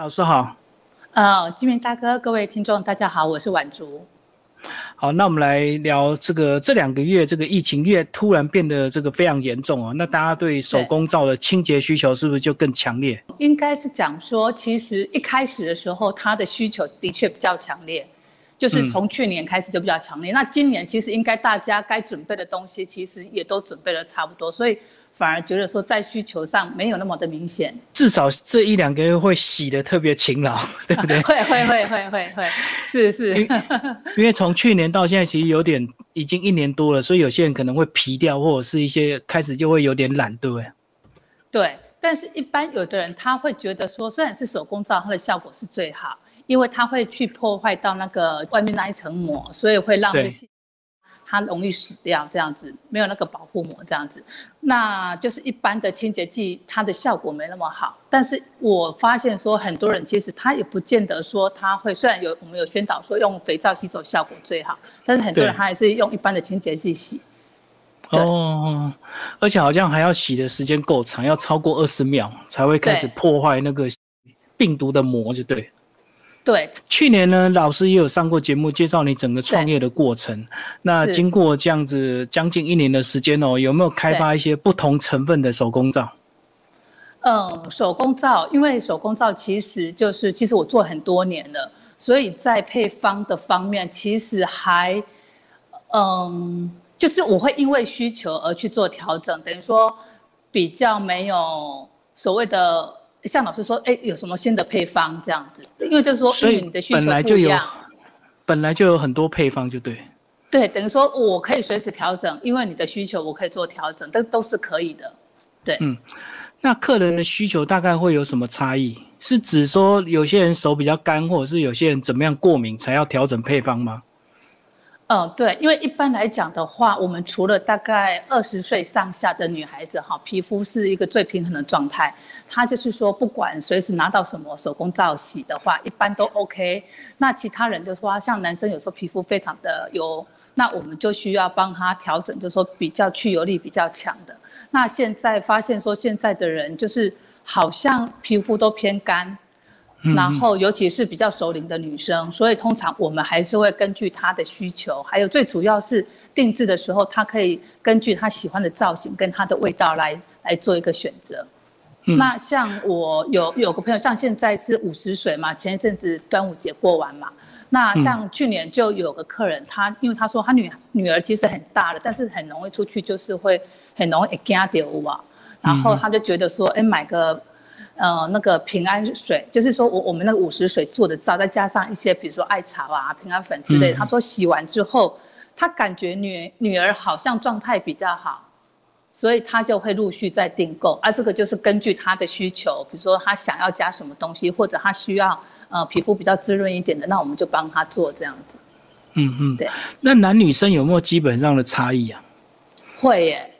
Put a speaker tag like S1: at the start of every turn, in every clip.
S1: 老师好，
S2: 呃，金明大哥，各位听众，大家好，我是婉竹。
S1: 好，那我们来聊这个这两个月这个疫情越突然变得这个非常严重哦，那大家对手工皂的清洁需求是不是就更强烈？
S2: 应该是讲说，其实一开始的时候，它的需求的确比较强烈，就是从去年开始就比较强烈。那今年其实应该大家该准备的东西，其实也都准备了差不多，所以。反而觉得说在需求上没有那么的明显，
S1: 至少这一两个月会洗的特别勤劳，对不对？
S2: 会会会会会会，是是。
S1: 因为从去年到现在，其实有点已经一年多了，所以有些人可能会疲掉，或者是一些开始就会有点懒，对不对？
S2: 对，但是一般有的人他会觉得说，虽然是手工皂，它的效果是最好，因为它会去破坏到那个外面那一层膜，所以会让那些。它容易死掉，这样子没有那个保护膜，这样子，那就是一般的清洁剂，它的效果没那么好。但是我发现说，很多人其实他也不见得说他会，虽然有我们有宣导说用肥皂洗手效果最好，但是很多人他还是用一般的清洁剂洗。
S1: 哦，而且好像还要洗的时间够长，要超过二十秒才会开始破坏那个病毒的膜，就对。
S2: 对，
S1: 去年呢，老师也有上过节目，介绍你整个创业的过程。那经过这样子将近一年的时间哦，有没有开发一些不同成分的手工皂？
S2: 嗯，手工皂，因为手工皂其实就是，其实我做很多年了，所以在配方的方面，其实还，嗯，就是我会因为需求而去做调整，等于说比较没有所谓的。像老师说，哎，有什么新的配方这样子？因为就是说，
S1: 所以
S2: 你的需求
S1: 不一样，本来就有很多配方，就对。
S2: 对，等于说我可以随时调整，因为你的需求我可以做调整，这都是可以的。对，
S1: 嗯，那客人的需求大概会有什么差异？是指说有些人手比较干，或者是有些人怎么样过敏才要调整配方吗？
S2: 嗯，对，因为一般来讲的话，我们除了大概二十岁上下的女孩子哈，皮肤是一个最平衡的状态，她就是说不管随时拿到什么手工皂洗的话，一般都 OK。那其他人就说，像男生有时候皮肤非常的油，那我们就需要帮他调整，就是说比较去油力比较强的。那现在发现说，现在的人就是好像皮肤都偏干。然后，尤其是比较熟龄的女生，所以通常我们还是会根据她的需求，还有最主要是定制的时候，她可以根据她喜欢的造型跟她的味道来来做一个选择。那像我有有个朋友，像现在是五十岁嘛，前一阵子端午节过完嘛，那像去年就有个客人，他因为他说他女女儿其实很大了，但是很容易出去就是会很容易惊到啊，然后他就觉得说，哎，买个。呃，那个平安水，就是说我我们那个五十水做的皂，再加上一些比如说艾草啊、平安粉之类。他说洗完之后，他感觉女女儿好像状态比较好，所以他就会陆续在订购。啊，这个就是根据他的需求，比如说他想要加什么东西，或者他需要呃皮肤比较滋润一点的，那我们就帮他做这样子。
S1: 嗯嗯，对。那男女生有没有基本上的差异啊？
S2: 会耶，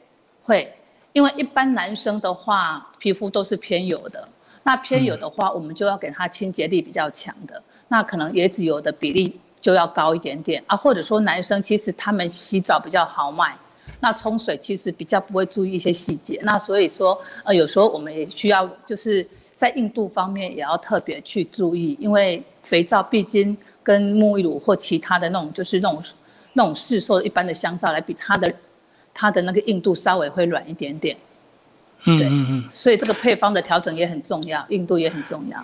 S2: 会。因为一般男生的话，皮肤都是偏油的。那偏油的话，我们就要给他清洁力比较强的。那可能椰子油的比例就要高一点点啊。或者说男生其实他们洗澡比较豪迈，那冲水其实比较不会注意一些细节。那所以说，呃，有时候我们也需要就是在硬度方面也要特别去注意，因为肥皂毕竟跟沐浴乳或其他的那种就是那种那种市售一般的香皂来比，它的。它的那个硬度稍微会软一点点，
S1: 嗯嗯嗯，
S2: 所以这个配方的调整也很重要，硬度也很重要。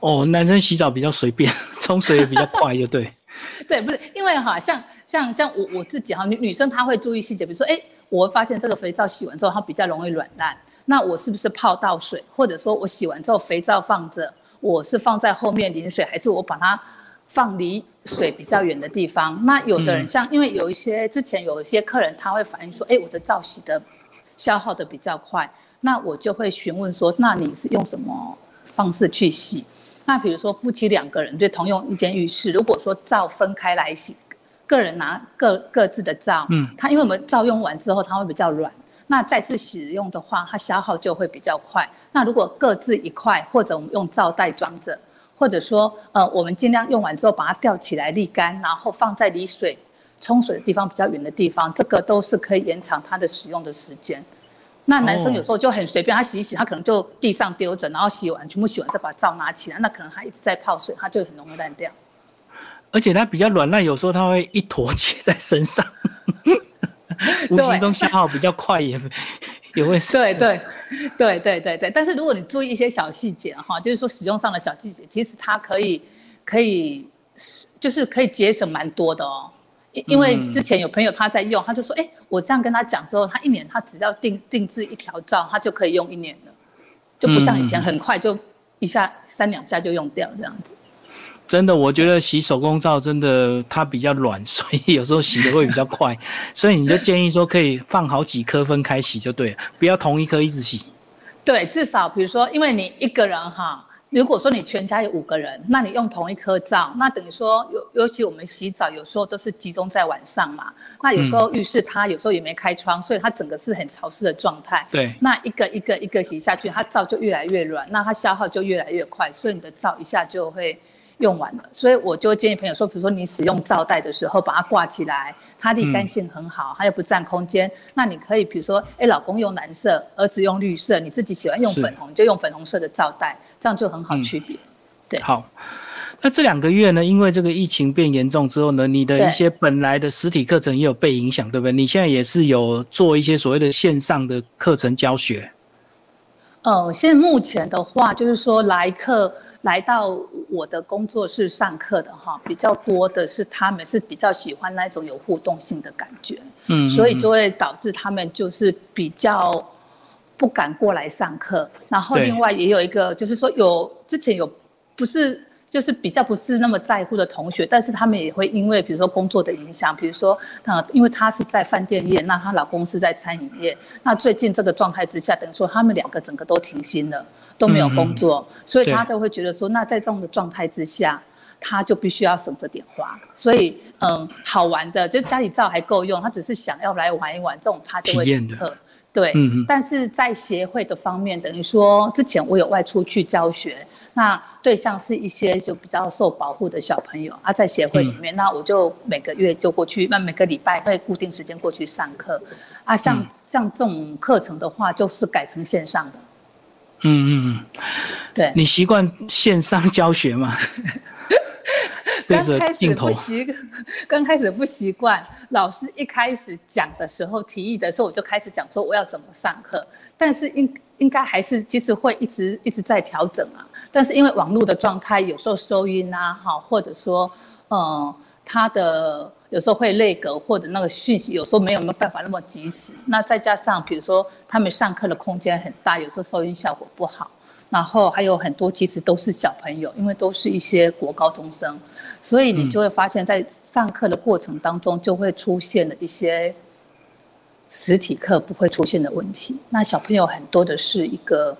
S1: 哦，男生洗澡比较随便，冲水也比较快，就对。
S2: 对，不是因为哈，像像像我我自己哈，女女生她会注意细节，比如说，哎，我会发现这个肥皂洗完之后它比较容易软烂，那我是不是泡到水，或者说我洗完之后肥皂放着，我是放在后面淋水，还是我把它？放离水比较远的地方。那有的人像，因为有一些之前有一些客人他会反映说，哎，我的皂洗的消耗的比较快。那我就会询问说，那你是用什么方式去洗？那比如说夫妻两个人对同用一间浴室，如果说皂分开来洗，个人拿各各自的皂，嗯，它因为我们皂用完之后它会比较软，那再次使用的话，它消耗就会比较快。那如果各自一块，或者我们用皂袋装着。或者说，呃，我们尽量用完之后把它吊起来沥干，然后放在离水冲水的地方比较远的地方，这个都是可以延长它的使用的时间。那男生有时候就很随便，他洗一洗，他可能就地上丢着，然后洗完全部洗完再把皂拿起来，那可能他一直在泡水，他就很容易烂掉。
S1: 而且它比较软烂，有时候它会一坨 结在身上，无形中消耗比较快，也也会
S2: 对对对对对对。但是如果你注意一些小细节哈，就是说使用上的小细节，其实它可以可以就是可以节省蛮多的哦。因因为之前有朋友他在用，他就说，哎，我这样跟他讲之后，他一年他只要定定制一条照，他就可以用一年了，就不像以前很快就一下三两下就用掉这样子。
S1: 真的，我觉得洗手工皂真的它比较软，所以有时候洗的会比较快。所以你就建议说可以放好几颗分开洗就对了，不要同一颗一直洗。
S2: 对，至少比如说，因为你一个人哈，如果说你全家有五个人，那你用同一颗皂，那等于说尤尤其我们洗澡有时候都是集中在晚上嘛，那有时候浴室它有时候也没开窗，所以它整个是很潮湿的状态。
S1: 对，
S2: 那一个一个一个洗下去，它皂就越来越软，那它消耗就越来越快，所以你的皂一下就会。用完了，所以我就建议朋友说，比如说你使用罩袋的时候，把它挂起来，它的干性很好，它又不占空间。那你可以比如说，哎，老公用蓝色，儿子用绿色，你自己喜欢用粉红，就用粉红色的罩袋，这样就很好区别。对，
S1: 好。那这两个月呢，因为这个疫情变严重之后呢，你的一些本来的实体课程也有被影响，对不对？你现在也是有做一些所谓的线上的课程教学。
S2: 呃，现在目前的话，就是说来课。来到我的工作室上课的哈，比较多的是他们是比较喜欢那种有互动性的感觉，嗯，所以就会导致他们就是比较不敢过来上课。然后另外也有一个就是说有之前有不是就是比较不是那么在乎的同学，但是他们也会因为比如说工作的影响，比如说呃，因为她是在饭店业，那她老公是在餐饮业，那最近这个状态之下，等于说他们两个整个都停薪了。都没有工作，所以他就会觉得说，那在这种的状态之下，他就必须要省着点花。所以，嗯，好玩的，就家里照还够用，他只是想要来玩一玩，这种他就会
S1: 体
S2: 对，嗯但是在协会的方面，等于说之前我有外出去教学，那对象是一些就比较受保护的小朋友啊，在协会里面，那我就每个月就过去，那每个礼拜会固定时间过去上课。啊，像像这种课程的话，就是改成线上的。嗯嗯
S1: 嗯，对，你习惯线上教学吗？
S2: 刚开始不习，刚开始不习惯。老师一开始讲的时候，提议的时候，我就开始讲说我要怎么上课。但是应应该还是其实会一直一直在调整啊。但是因为网络的状态，有时候收音啊，哈，或者说，嗯，他的。有时候会内格，或者那个讯息有时候没有没有办法那么及时。那再加上，比如说他们上课的空间很大，有时候收音效果不好。然后还有很多其实都是小朋友，因为都是一些国高中生，所以你就会发现，在上课的过程当中就会出现了一些实体课不会出现的问题。那小朋友很多的是一个。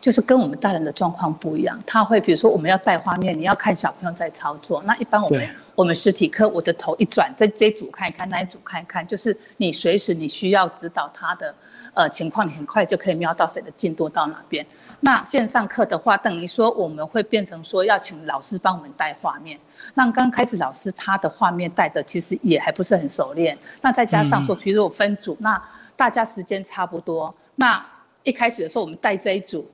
S2: 就是跟我们大人的状况不一样，他会比如说我们要带画面，你要看小朋友在操作。那一般我们我们实体课，我的头一转，在这一组看一看，那一组看一看，就是你随时你需要指导他的呃情况，你很快就可以瞄到谁的进度到哪边。那线上课的话，等于说我们会变成说要请老师帮我们带画面。那刚开始老师他的画面带的其实也还不是很熟练。那再加上说，比如我分组，那大家时间差不多，那一开始的时候我们带这一组。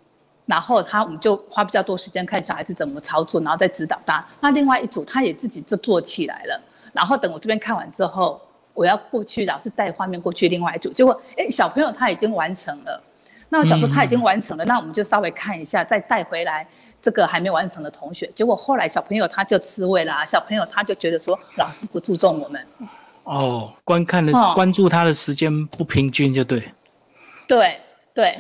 S2: 然后他我们就花比较多时间看小孩子怎么操作，然后再指导他。那另外一组他也自己就做起来了。然后等我这边看完之后，我要过去老师带画面过去另外一组，结果哎小朋友他已经完成了。那我想说他已经完成了，那我们就稍微看一下，再带回来这个还没完成的同学。结果后来小朋友他就吃味啦，小朋友他就觉得说老师不注重我们。
S1: 哦，观看的关注他的时间不平均就对。
S2: 对。对，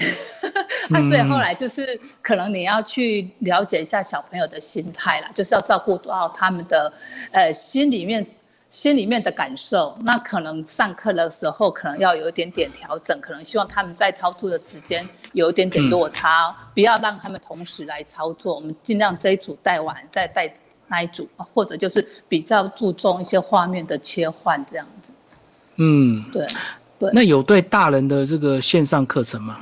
S2: 那 所以后来就是可能你要去了解一下小朋友的心态啦，就是要照顾到他们的呃心里面心里面的感受。那可能上课的时候可能要有一点点调整，可能希望他们在操作的时间有一点点落差，不要让他们同时来操作。我们尽量这一组带完再带那一组，或者就是比较注重一些画面的切换这样子。嗯，对。
S1: 那有对大人的这个线上课程吗？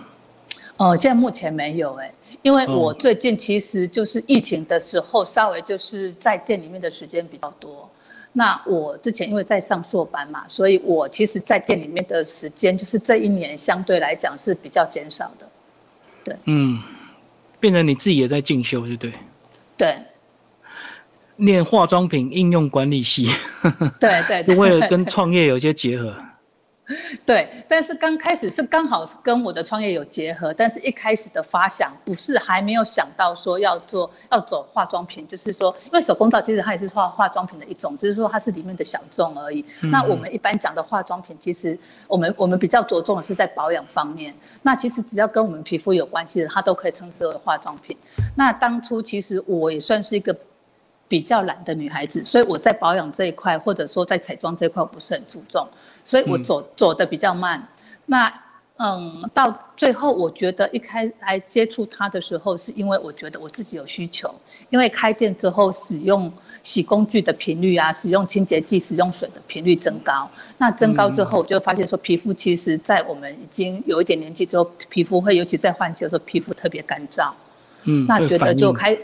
S2: 哦，现在目前没有哎，因为我最近其实就是疫情的时候，稍微就是在店里面的时间比较多。那我之前因为在上硕班嘛，所以我其实在店里面的时间，就是这一年相对来讲是比较减少的。对，
S1: 嗯，变成你自己也在进修，对不对？
S2: 对，
S1: 念化妆品应用管理系，
S2: 对 对，
S1: 为了跟 创业有些结合。
S2: 对，但是刚开始是刚好是跟我的创业有结合，但是一开始的发想不是还没有想到说要做要走化妆品，就是说，因为手工皂其实它也是化化妆品的一种，只是说它是里面的小众而已。那我们一般讲的化妆品，其实我们我们比较着重的是在保养方面。那其实只要跟我们皮肤有关系的，它都可以称之为化妆品。那当初其实我也算是一个比较懒的女孩子，所以我在保养这一块，或者说在彩妆这一块，我不是很注重。所以我走走的比较慢，那嗯，到最后我觉得一开来接触它的时候，是因为我觉得我自己有需求，因为开店之后使用洗工具的频率啊，使用清洁剂、使用水的频率增高，那增高之后，我就发现说皮肤其实在我们已经有一点年纪之后，皮肤会尤其在换季的时候，皮肤特别干燥，
S1: 嗯，
S2: 那觉得就开，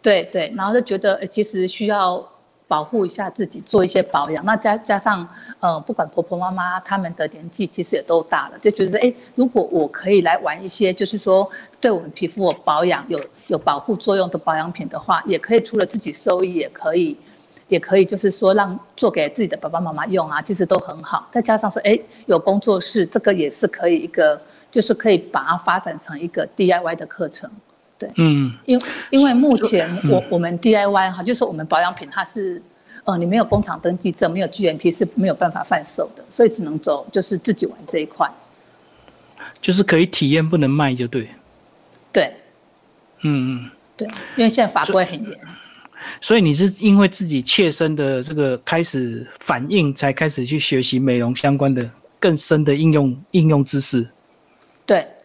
S2: 对对，然后就觉得其实需要。保护一下自己，做一些保养。那加加上，呃，不管婆婆妈妈他们的年纪其实也都大了，就觉得，哎，如果我可以来玩一些，就是说对我们皮肤保养有有保护作用的保养品的话，也可以除了自己收益，也可以，也可以就是说让做给自己的爸爸妈妈用啊，其实都很好。再加上说，哎，有工作室，这个也是可以一个，就是可以把它发展成一个 DIY 的课程。对，嗯，因因为目前我我们 DIY 哈，就是我们保养品它是，呃，你没有工厂登记证，没有 GMP 是没有办法贩售的，所以只能走就是自己玩这一块，
S1: 就是可以体验不能卖就对，
S2: 对，
S1: 嗯嗯，
S2: 对，因为现在法规很严，
S1: 所以你是因为自己切身的这个开始反应，才开始去学习美容相关的更深的应用应用知识，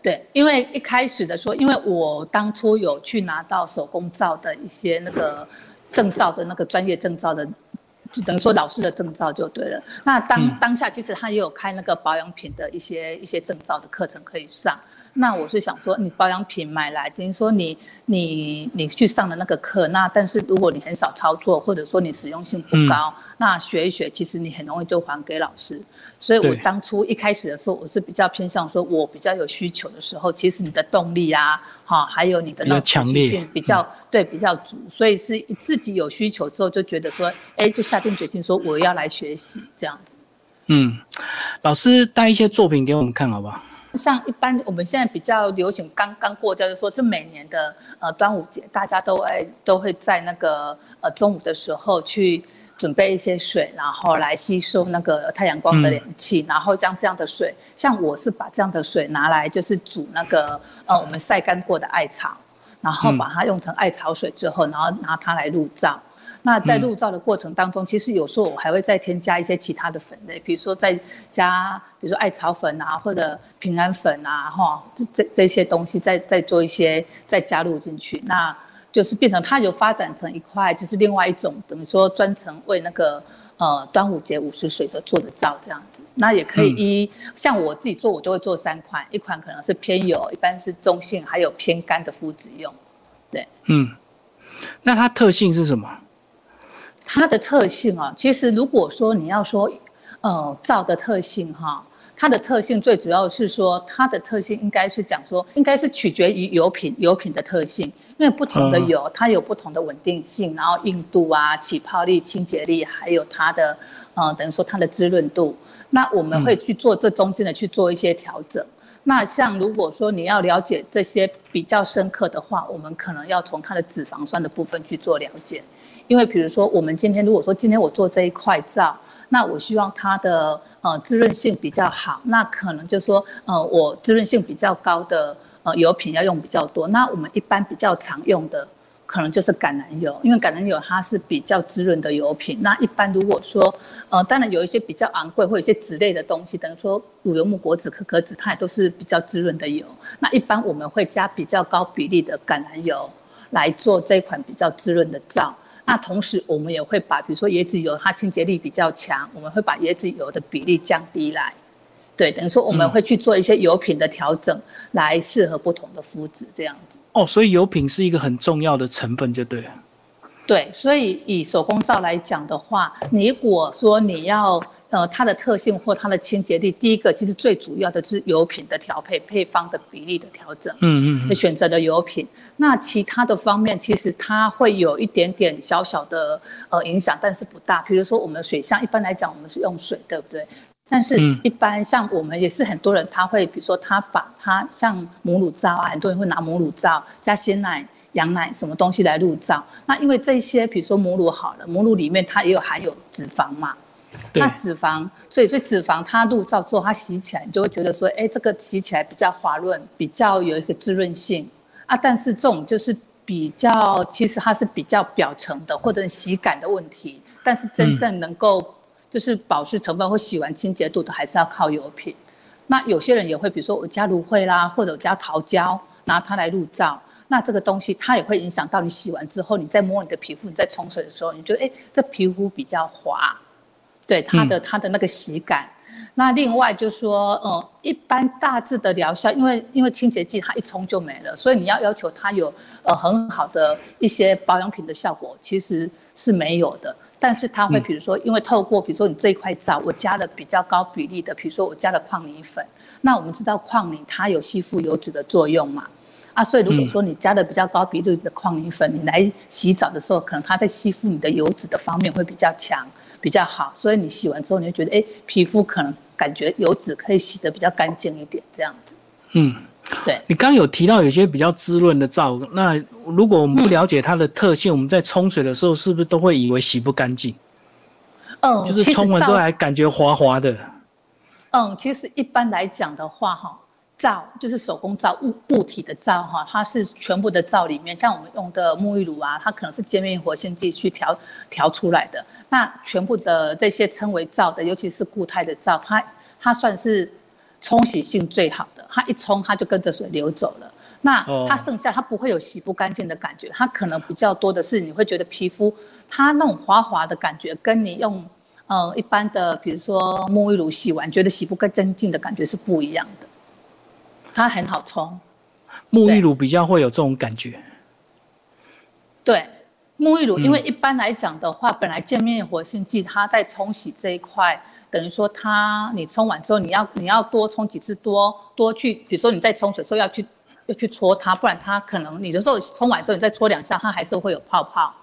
S2: 对。因为一开始的时候，因为我当初有去拿到手工皂的一些那个证照的那个专业证照的，就等于说老师的证照就对了。那当当下其实他也有开那个保养品的一些一些证照的课程可以上。那我是想说，你保养品买来，等于说你你你去上的那个课，那但是如果你很少操作，或者说你实用性不高，那学一学，其实你很容易就还给老师。所以我当初一开始的时候，我是比较偏向说，我比较有需求的时候，其实你的动力啊，哈，还有你的那
S1: 强烈
S2: 性比较对比较足，所以是自己有需求之后就觉得说，哎，就下定决心说我要来学习这样子。
S1: 嗯，老师带一些作品给我们看好不好？
S2: 像一般我们现在比较流行，刚刚过掉，就说就每年的呃端午节，大家都哎都会在那个呃中午的时候去准备一些水，然后来吸收那个太阳光的凉气，然后将这样的水，像我是把这样的水拿来就是煮那个呃我们晒干过的艾草，然后把它用成艾草水之后，然后拿它来入灶。那在入灶的过程当中，其实有时候我还会再添加一些其他的粉类，比如说再加，比如说艾草粉啊，或者平安粉啊，哈，这这些东西再再做一些再加入进去，那就是变成它有发展成一块，就是另外一种等于说专程为那个呃端午节午时水的做的皂这样子。那也可以一像我自己做，我就会做三款，一款可能是偏油，一般是中性，还有偏干的肤质用。对，
S1: 嗯，那它特性是什么？
S2: 它的特性啊，其实如果说你要说，呃，皂的特性哈，它的特性最主要是说，它的特性应该是讲说，应该是取决于油品，油品的特性，因为不同的油它有不同的稳定性，然后硬度啊、起泡力、清洁力，还有它的，呃，等于说它的滋润度，那我们会去做这中间的去做一些调整。那像如果说你要了解这些比较深刻的话，我们可能要从它的脂肪酸的部分去做了解。因为比如说，我们今天如果说今天我做这一块皂，那我希望它的呃滋润性比较好，那可能就是说呃我滋润性比较高的呃油品要用比较多。那我们一般比较常用的可能就是橄榄油，因为橄榄油它是比较滋润的油品。那一般如果说呃当然有一些比较昂贵或一些脂类的东西，等于说乳油木果脂、可可脂，它也都是比较滋润的油。那一般我们会加比较高比例的橄榄油来做这款比较滋润的皂。那同时，我们也会把，比如说椰子油，它清洁力比较强，我们会把椰子油的比例降低来，对，等于说我们会去做一些油品的调整，来适合不同的肤质这样子。
S1: 哦，所以油品是一个很重要的成分，就对了。
S2: 对，所以以手工皂来讲的话，你如果说你要。呃，它的特性或它的清洁力，第一个其实最主要的是油品的调配、配方的比例的调整。嗯嗯。选择的油品，那其他的方面其实它会有一点点小小的呃影响，但是不大。比如说我们水箱，一般来讲我们是用水，对不对？但是一般像我们也是很多人，他会比如说他把它像母乳皂啊，很多人会拿母乳皂加鲜奶、羊奶什么东西来入皂。那因为这些，比如说母乳好了，母乳里面它也有含有脂肪嘛。那脂肪，所以所以脂肪它入皂之后，它洗起来，你就会觉得说，哎，这个洗起来比较滑润，比较有一个滋润性啊。但是这种就是比较，其实它是比较表层的或者洗感的问题。但是真正能够就是保湿成分或洗完清洁度的，还是要靠油品。那有些人也会，比如说我加芦荟啦，或者我加桃胶，拿它来入皂，那这个东西它也会影响到你洗完之后，你再摸你的皮肤，你在冲水的时候，你觉得哎，这皮肤比较滑。对它的它的那个洗感，那另外就说，呃，一般大致的疗效，因为因为清洁剂它一冲就没了，所以你要要求它有呃很好的一些保养品的效果，其实是没有的。但是它会，比如说，因为透过比如说你这一块皂，我加了比较高比例的，比如说我加了矿泥粉，那我们知道矿泥它有吸附油脂的作用嘛，啊，所以如果说你加了比较高比例的矿泥粉，你来洗澡的时候，可能它在吸附你的油脂的方面会比较强。比较好，所以你洗完之后，你会觉得，哎，皮肤可能感觉油脂可以洗得比较干净一点，这样子。嗯，对。
S1: 你刚有提到有些比较滋润的皂，那如果我们不了解它的特性，我们在冲水的时候是不是都会以为洗不干净？嗯，就是冲完之后还感觉滑滑的。
S2: 嗯，其实一般来讲的话，哈。皂就是手工皂物物体的皂哈，它是全部的皂里面，像我们用的沐浴乳啊，它可能是界面活性剂去调调出来的。那全部的这些称为皂的，尤其是固态的皂，它它算是冲洗性最好的，它一冲它就跟着水流走了。那它剩下它不会有洗不干净的感觉，它可能比较多的是你会觉得皮肤它那种滑滑的感觉，跟你用呃一般的比如说沐浴乳洗完觉得洗不干净的感觉是不一样的。它很好冲，
S1: 沐浴乳比较会有这种感觉。
S2: 对，沐浴乳，因为一般来讲的话，本来界面活性剂它在冲洗这一块，等于说它你冲完之后，你要你要多冲几次，多多去，比如说你在冲水的时候要去要去搓它，不然它可能你的时候冲完之后你再搓两下，它还是会有泡泡。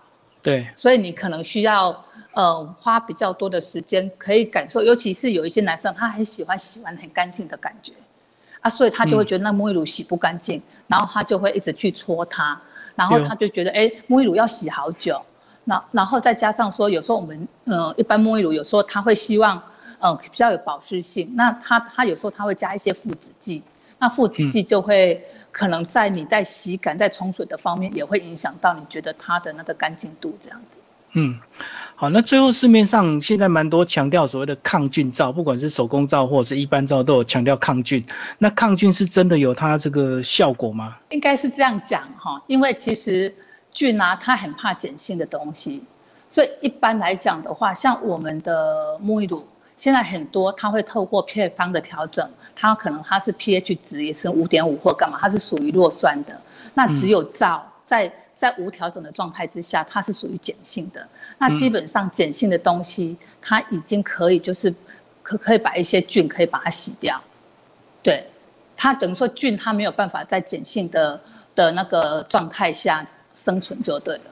S1: 对，
S2: 所以你可能需要呃花比较多的时间，可以感受，尤其是有一些男生他很喜欢洗完很干净的感觉。啊，所以他就会觉得那沐浴乳洗不干净，然后他就会一直去搓它，然后他就觉得，哎，沐浴乳要洗好久，那然后再加上说，有时候我们，呃，一般沐浴乳有时候他会希望，呃，比较有保湿性，那他他有时候他会加一些附子剂，那附子剂就会可能在你在洗感、在冲水的方面也会影响到你觉得它的那个干净度这样子。嗯。
S1: 好，那最后市面上现在蛮多强调所谓的抗菌皂，不管是手工皂或者是一般皂，都有强调抗菌。那抗菌是真的有它这个效果吗？
S2: 应该是这样讲哈，因为其实菌啊，它很怕碱性的东西，所以一般来讲的话，像我们的沐浴乳，现在很多它会透过配方的调整，它可能它是 pH 值也是五点五或干嘛，它是属于弱酸的。那只有皂在。在无调整的状态之下，它是属于碱性的。那基本上碱性的东西，它已经可以就是可可以把一些菌可以把它洗掉。对，它等于说菌它没有办法在碱性的的那个状态下生存就对了。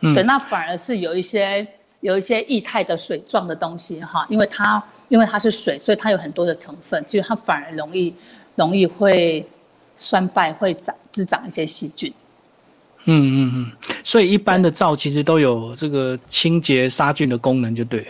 S2: 嗯。对，那反而是有一些有一些液态的水状的东西哈，因为它因为它是水，所以它有很多的成分，就它反而容易容易会酸败，会长滋长一些细菌。
S1: 嗯嗯嗯，所以一般的皂其实都有这个清洁杀菌的功能，就对了。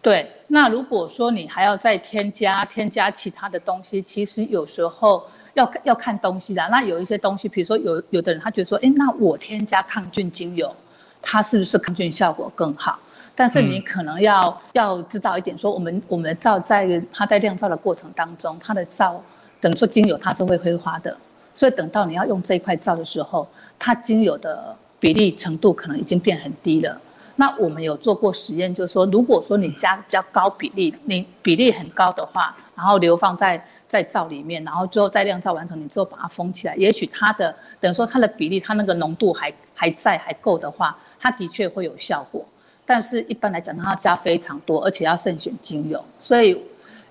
S2: 对，那如果说你还要再添加添加其他的东西，其实有时候要要看东西的。那有一些东西，比如说有有的人他觉得说，哎，那我添加抗菌精油，它是不是抗菌效果更好？但是你可能要要知道一点，说我们我们的皂在它在酿造的过程当中，它的皂等于说精油它是会挥发的。所以等到你要用这一块皂的时候，它精油的比例程度可能已经变很低了。那我们有做过实验，就是说，如果说你加比较高比例，你比例很高的话，然后流放在在皂里面，然后最后再晾皂完成，你之后把它封起来，也许它的等于说它的比例，它那个浓度还还在还够的话，它的确会有效果。但是一般来讲，它要加非常多，而且要慎选精油。所以，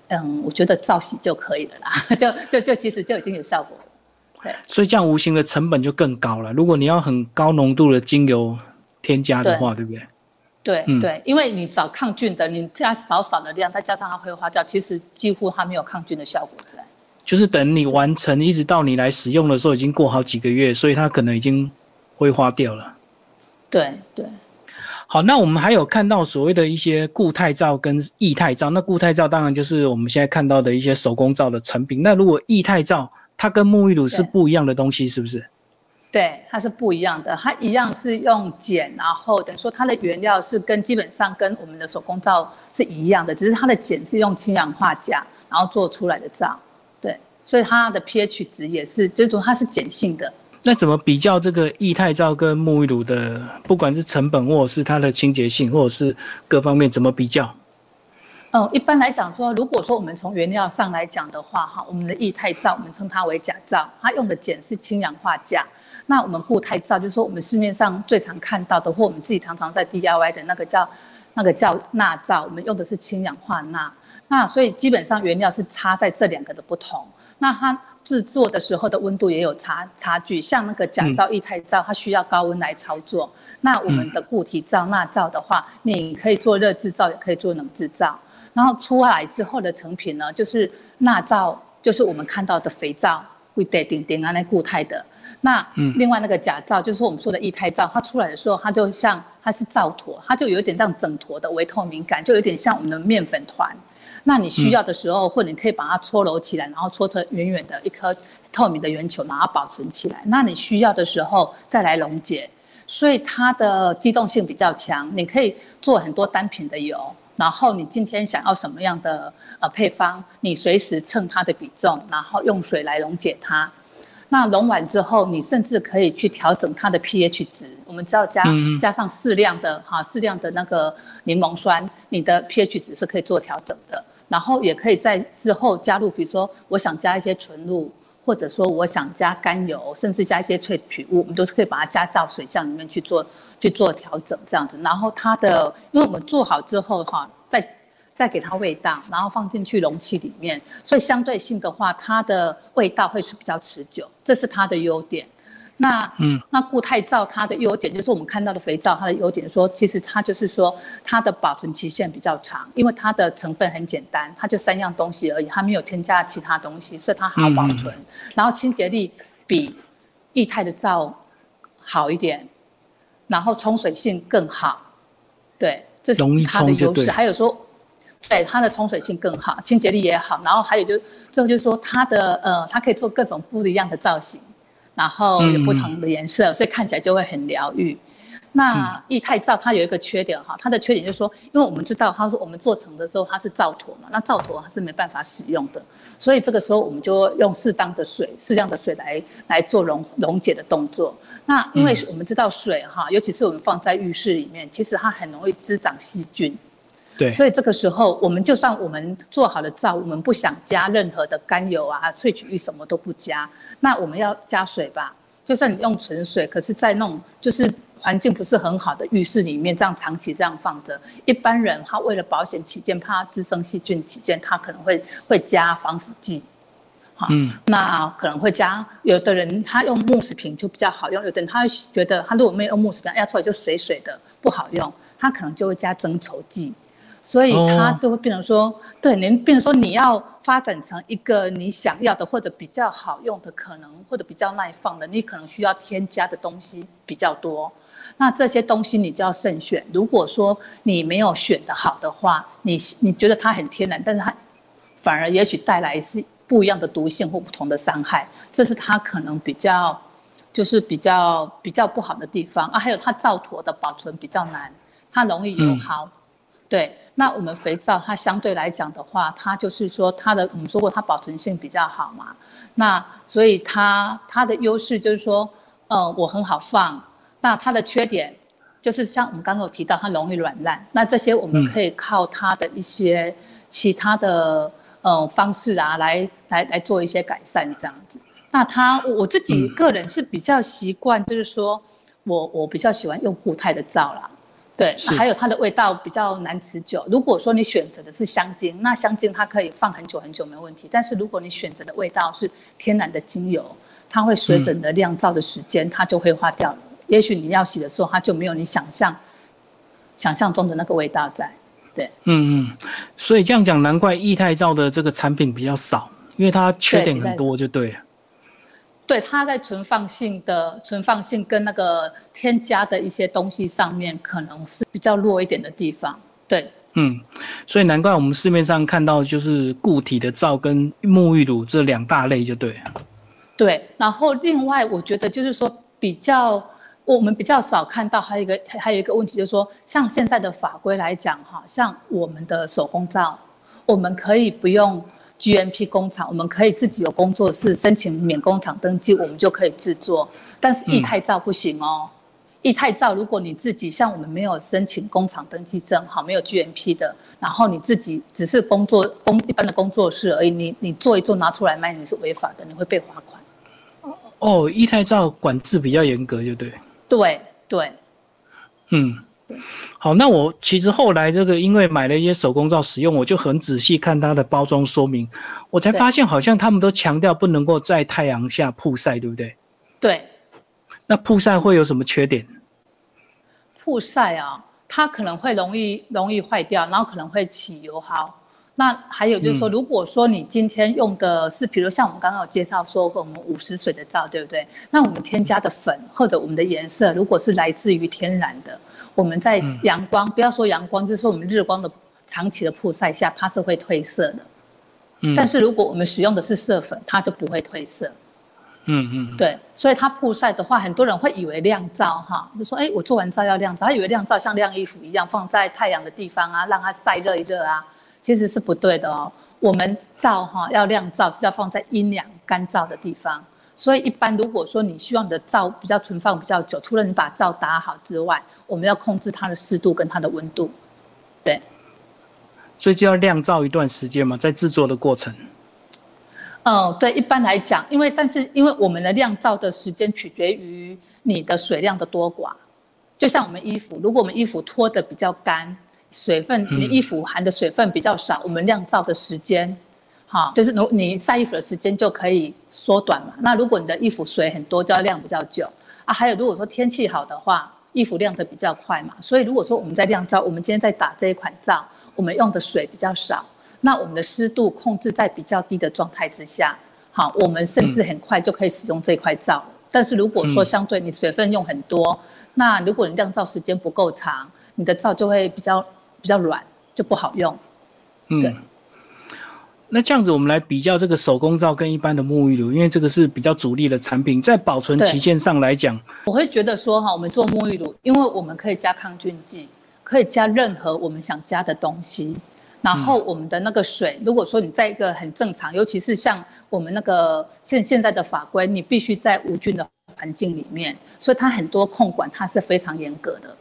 S2: 嗯，我觉得皂洗就可以了啦，就就就其实就已经有效果。对。
S1: 所以这样无形的成本就更高了。如果你要很高浓度的精油添加的话，对不对？
S2: 对对，因为你找抗菌的，你加少少的量，再加上它挥发掉，其实几乎它没有抗菌的效果在。
S1: 就是等你完成，一直到你来使用的时候，已经过好几个月，所以它可能已经挥发掉了。
S2: 对对。
S1: 好，那我们还有看到所谓的一些固态皂跟液态皂。那固态皂当然就是我们现在看到的一些手工皂的成品。那如果液态皂，它跟沐浴乳是不一样的东西，是不是？
S2: 对，它是不一样的，它一样是用碱，然后等于说它的原料是跟基本上跟我们的手工皂是一样的，只是它的碱是用氢氧化钾然后做出来的皂，对，所以它的 pH 值也是，就是说它是碱性的。
S1: 那怎么比较这个液态皂跟沐浴乳的，不管是成本或者是它的清洁性，或者是各方面怎么比较？
S2: 嗯，一般来讲说，如果说我们从原料上来讲的话，哈，我们的液态皂我们称它为甲皂，它用的碱是氢氧化钾。那我们固态皂就是说我们市面上最常看到的，或我们自己常常在 DIY 的那个叫那个叫钠皂，我们用的是氢氧化钠。那所以基本上原料是差在这两个的不同。那它制作的时候的温度也有差差距，像那个甲皂、液态皂，它需要高温来操作。那我们的固体皂、钠皂的话，你可以做热制皂，也可以做冷制皂。然后出来之后的成品呢，就是钠皂，就是我们看到的肥皂，会带点点啊那固态的。那另外那个假皂，就是我们说的液态皂，它出来的时候，它就像它是皂坨，它就有点这样整坨的微透明感，就有点像我们的面粉团。那你需要的时候，或者你可以把它搓揉起来，然后搓成圆圆的一颗透明的圆球，把它保存起来。那你需要的时候再来溶解，所以它的机动性比较强，你可以做很多单品的油。然后你今天想要什么样的呃配方，你随时称它的比重，然后用水来溶解它。那溶完之后，你甚至可以去调整它的 pH 值。我们只要加加上适量的哈适量的那个柠檬酸，你的 pH 值是可以做调整的。然后也可以在之后加入，比如说我想加一些纯露，或者说我想加甘油，甚至加一些萃取物，我们都是可以把它加到水箱里面去做去做调整这样子。然后它的，因为我们做好之后哈，再再给它味道，然后放进去容器里面，所以相对性的话，它的味道会是比较持久，这是它的优点。那嗯，那固态皂它的优点就是我们看到的肥皂，它的优点说，其实它就是说它的保存期限比较长，因为它的成分很简单，它就三样东西而已，它没有添加其他东西，所以它好保存。然后清洁力比液态的皂好一点，然后冲水性更好，对，这是它的优势。还有说。对它的冲水性更好，清洁力也好，然后还有就最后就是说它的呃，它可以做各种不一样的造型，然后有不同的颜色，所以看起来就会很疗愈。那液态皂它有一个缺点哈，它的缺点就是说，因为我们知道它说我们做成的时候它是皂坨嘛，那皂坨它是没办法使用的，所以这个时候我们就用适当的水、适量的水来来做溶溶解的动作。那因为我们知道水哈，尤其是我们放在浴室里面，其实它很容易滋长细菌。
S1: 对，
S2: 所以这个时候，我们就算我们做好了皂，我们不想加任何的甘油啊、萃取液，什么都不加，那我们要加水吧？就算你用纯水，可是在那种就是环境不是很好的浴室里面，这样长期这样放着，一般人他为了保险起见，怕滋生细菌起见，他可能会会加防腐剂，好，嗯，那可能会加。有的人他用慕斯瓶就比较好用，有的人他觉得他如果没有用慕斯瓶，压出来就水水的不好用，他可能就会加增稠剂。所以它都会变成说，对，您变成说你要发展成一个你想要的或者比较好用的可能，或者比较耐放的，你可能需要添加的东西比较多。那这些东西你就要慎选。如果说你没有选的好的话，你你觉得它很天然，但是它反而也许带来是不一样的毒性或不同的伤害，这是它可能比较就是比较比较不好的地方啊。还有它皂坨的保存比较难，它容易油耗。对，那我们肥皂它相对来讲的话，它就是说它的我们说过它保存性比较好嘛，那所以它它的优势就是说，呃，我很好放。那它的缺点就是像我们刚刚有提到，它容易软烂。那这些我们可以靠它的一些其他的呃方式啊，来来来做一些改善这样子。那它我自己个人是比较习惯，就是说。我我比较喜欢用固态的皂啦。对，还有它的味道比较难持久。如果说你选择的是香精，那香精它可以放很久很久没问题。但是如果你选择的味道是天然的精油，它会随着你的酿造的时间，它就会化掉了。也许你要洗的时候，它就没有你想象想象中的那个味道在。对，
S1: 嗯嗯，所以这样讲，难怪液态皂的这个产品比较少，因为它缺点很多，就对。
S2: 对，它在存放性的存放性跟那个添加的一些东西上面，可能是比较弱一点的地方。对，
S1: 嗯，所以难怪我们市面上看到就是固体的皂跟沐浴乳这两大类，就对。
S2: 对，然后另外我觉得就是说比较我们比较少看到，还有一个还有一个问题就是说，像现在的法规来讲，哈，像我们的手工皂，我们可以不用。GMP 工厂，我们可以自己有工作室申请免工厂登记，我们就可以制作。但是液态皂不行哦，液态皂如果你自己像我们没有申请工厂登记证，好，没有 GMP 的，然后你自己只是工作工一般的工作室而已，你你做一做拿出来卖，你是违法的，你会被罚款。
S1: 哦，液态皂管制比较严格，就对。
S2: 对对，
S1: 嗯。好，那我其实后来这个因为买了一些手工皂使用，我就很仔细看它的包装说明，我才发现好像他们都强调不能够在太阳下曝晒，对不对？
S2: 对。
S1: 那曝晒会有什么缺点？
S2: 曝晒啊，它可能会容易容易坏掉，然后可能会起油耗。那还有就是说，如果说你今天用的是，比如像我们刚刚有介绍说过，我们五十水的皂，对不对？那我们添加的粉或者我们的颜色，如果是来自于天然的。我们在阳光，不要说阳光，就是我们日光的长期的曝晒下，它是会褪色的。嗯。但是如果我们使用的是色粉，它就不会褪色。
S1: 嗯嗯。
S2: 对，所以它曝晒的话，很多人会以为晾照哈，就说哎，我做完照要晾照，他以为晾照像晾衣服一样，放在太阳的地方啊，让它晒热一热啊，其实是不对的哦。我们照哈要晾照是要放在阴凉干燥的地方。所以一般如果说你希望你的皂比较存放比较久，除了你把灶打好之外，我们要控制它的湿度跟它的温度，对。
S1: 所以就要晾皂一段时间嘛，在制作的过程。
S2: 嗯，对，一般来讲，因为但是因为我们的晾皂的时间取决于你的水量的多寡，就像我们衣服，如果我们衣服脱的比较干，水分你衣服含的水分比较少，我们晾皂的时间。好，就是如你晒衣服的时间就可以缩短嘛。那如果你的衣服水很多，就要晾比较久啊。还有如果说天气好的话，衣服晾得比较快嘛。所以如果说我们在晾皂，我们今天在打这一款皂，我们用的水比较少，那我们的湿度控制在比较低的状态之下，好，我们甚至很快就可以使用这块皂。但是如果说相对你水分用很多，那如果你晾皂时间不够长，你的皂就会比较比较软，就不好用。对。
S1: 那这样子，我们来比较这个手工皂跟一般的沐浴乳，因为这个是比较主力的产品，在保存期限上来讲，
S2: 我会觉得说哈，我们做沐浴乳，因为我们可以加抗菌剂，可以加任何我们想加的东西，然后我们的那个水，如果说你在一个很正常，尤其是像我们那个现现在的法规，你必须在无菌的环境里面，所以它很多控管它是非常严格的，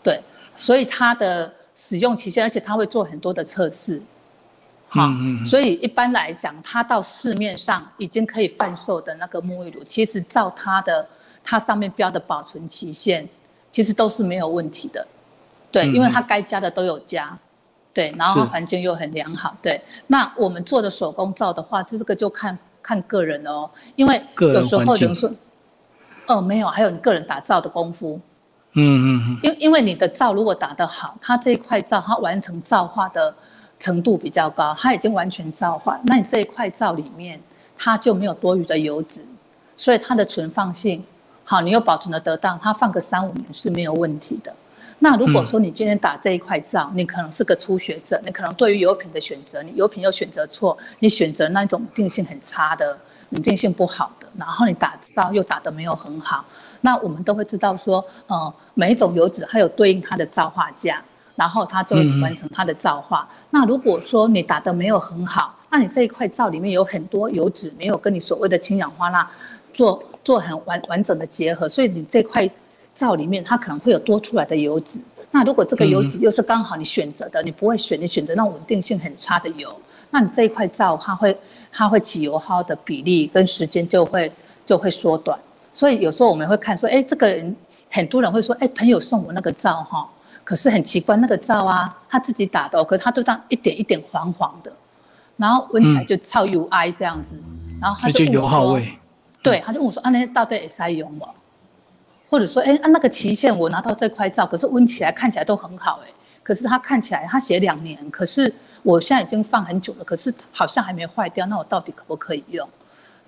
S2: 对，所以它的使用期限，而且它会做很多的测试。嗯嗯，所以一般来讲，它到市面上已经可以贩售的那个沐浴乳，其实照它的它上面标的保存期限，其实都是没有问题的。对，因为它该加的都有加，对，然后环境又很良好。对，那我们做的手工皂的话，这个就看看个人哦，因为有时候人说，哦，没有，还有你个人打造的功夫。
S1: 嗯嗯嗯。
S2: 因因为你的皂如果打得好，它这一块皂它完成皂化的。程度比较高，它已经完全皂化，那你这一块皂里面它就没有多余的油脂，所以它的存放性好，你又保存的得当，它放个三五年是没有问题的。那如果说你今天打这一块皂，你可能是个初学者，你可能对于油品的选择，你油品又选择错，你选择那种定性很差的、稳定性不好的，然后你打皂又打得没有很好，那我们都会知道说，呃，每一种油脂还有对应它的皂化价。然后它就会完成它的皂化。那如果说你打的没有很好，那你这一块皂里面有很多油脂，没有跟你所谓的氢氧化钠做做很完完整的结合，所以你这块皂里面它可能会有多出来的油脂。那如果这个油脂又是刚好你选择的，你不会选你选择那种稳定性很差的油，那你这一块皂它会它会起油耗的比例跟时间就会就会缩短。所以有时候我们会看说，哎，这个人。很多人会说，哎，朋友送我那个皂哈，可是很奇怪，那个皂啊，他自己打的，可是他就这样一点一点黄黄的，然后闻起来就超油 I 这样子，然后他就
S1: 油耗味，
S2: 对，他就问我说，啊，那到底也塞用吗？或者说，哎，啊那个期限我拿到这块皂，可是闻起来看起来都很好，哎，可是他看起来他写两年，可是我现在已经放很久了，可是好像还没坏掉，那我到底可不可以用？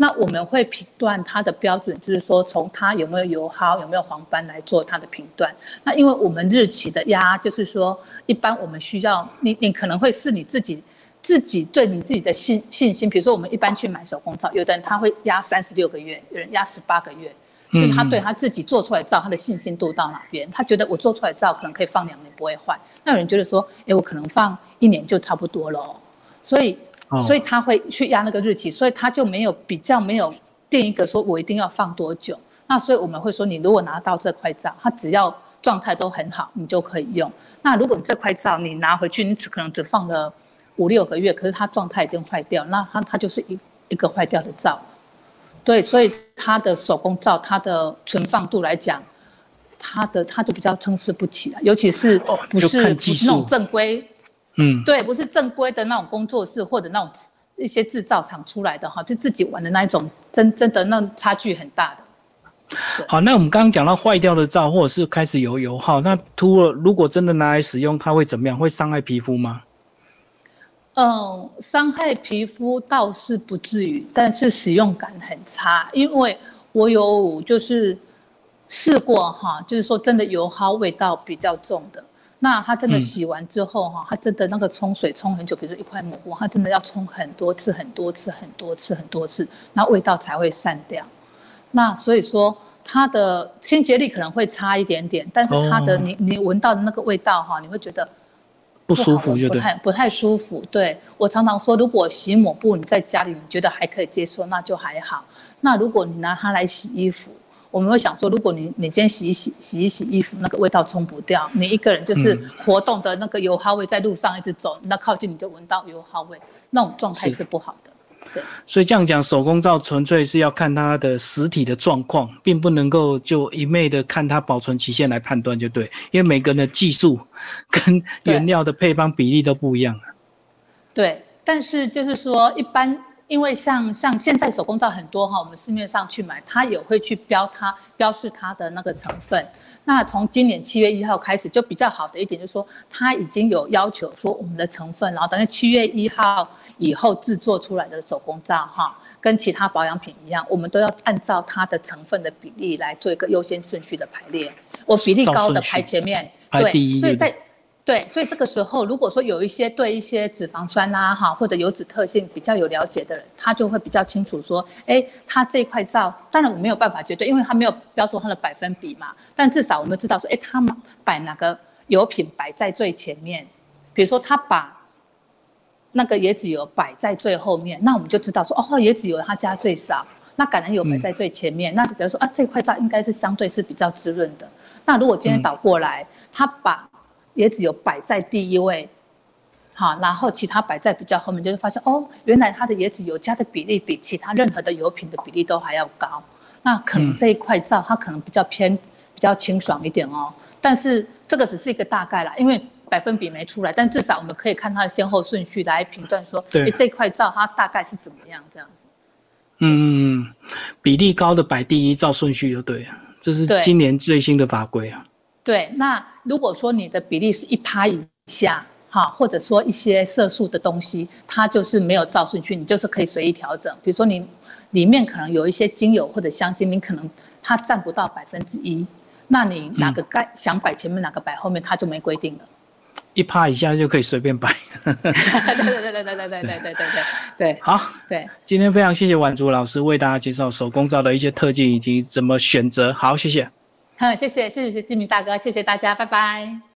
S2: 那我们会评断它的标准，就是说从它有没有油耗、有没有黄斑来做它的评断。那因为我们日期的压，就是说一般我们需要你，你可能会是你自己自己对你自己的信信心。比如说我们一般去买手工皂，有的人他会压三十六个月，有人压十八个月，就是他对他自己做出来皂，他的信心度到哪边？他觉得我做出来皂可能可以放两年不会坏。那有人觉得说，哎，我可能放一年就差不多了。所以。所以他会去压那个日期，所以他就没有比较没有定一个说我一定要放多久。那所以我们会说，你如果拿到这块皂，它只要状态都很好，你就可以用。那如果你这块皂你拿回去，你只可能只放了五六个月，可是它状态已经坏掉，那它它就是一一个坏掉的皂。对，所以它的手工皂，它的存放度来讲，它的它就比较参差不齐了，尤其是不是不是那种正规。嗯，对，不是正规的那种工作室或者那种一些制造厂出来的哈，就自己玩的那一种，真真的那差距很大的。
S1: 好，那我们刚刚讲到坏掉的皂，或者是开始有油耗，那涂了如果真的拿来使用，它会怎么样？会伤害皮肤吗？
S2: 嗯，伤害皮肤倒是不至于，但是使用感很差，因为我有就是试过哈，就是说真的油耗味道比较重的。那它真的洗完之后哈，它真的那个冲水冲很久，比如说一块抹布，它真的要冲很多次、很多次、很多次、很多次，那味道才会散掉。那所以说它的清洁力可能会差一点点，但是它的你你闻到的那个味道哈，你会觉得
S1: 不舒服，
S2: 不太不太舒服。对我常常说，如果洗抹布你在家里你觉得还可以接受，那就还好。那如果你拿它来洗衣服，我们会想说，如果你你今天洗一洗洗一洗衣服，那个味道冲不掉，你一个人就是活动的那个油耗味在路上一直走，那靠近你就闻到油耗味，那种状态是不好的。对，
S1: 所以这样讲，手工皂纯粹是要看它的实体的状况，并不能够就一昧的看它保存期限来判断就对，因为每个人的技术跟原料的配方比例都不一样啊。
S2: 对，但是就是说一般。因为像像现在手工皂很多哈，我们市面上去买，它也会去标它标示它的那个成分。那从今年七月一号开始，就比较好的一点就是说，它已经有要求说我们的成分，然后等于七月一号以后制作出来的手工皂哈，跟其他保养品一样，我们都要按照它的成分的比例来做一个优先顺序的排列。我比例高的排前面，
S1: 对，
S2: 所以在。对，所以这个时候，如果说有一些对一些脂肪酸啊，哈，或者油脂特性比较有了解的人，他就会比较清楚说，哎，他这块皂，当然我没有办法绝对，因为他没有标注它的百分比嘛，但至少我们知道说，哎，他摆哪个油品摆在最前面，比如说他把那个椰子油摆在最后面，那我们就知道说，哦，椰子油他加最少，那橄榄油摆在最前面，那就比如说啊，这块皂应该是相对是比较滋润的。那如果今天倒过来，他把椰子油摆在第一位，好，然后其他摆在比较后面，就会发现哦，原来它的椰子油加的比例比其他任何的油品的比例都还要高。那可能这一块皂它可能比较偏比较清爽一点哦。但是这个只是一个大概啦，因为百分比没出来，但至少我们可以看它的先后顺序来评断说，对这块皂它大概是怎么样这样子。
S1: 嗯，比例高的摆第一，照顺序就对了，这是今年最新的法规啊。
S2: 对，那如果说你的比例是一趴以下，哈，或者说一些色素的东西，它就是没有照顺序，你就是可以随意调整。比如说你里面可能有一些精油或者香精，你可能它占不到百分之一，那你哪个该想摆前面，哪个摆后面，它就没规定了。
S1: 一趴以下就可以随便摆。
S2: 对对对对对对对对对对对对。
S1: 好，
S2: 对，
S1: 今天非常谢谢婉竹老师为大家介绍手工皂的一些特技以及怎么选择。好，谢谢。
S2: 好，谢谢，谢谢志明大哥，谢谢大家，拜拜。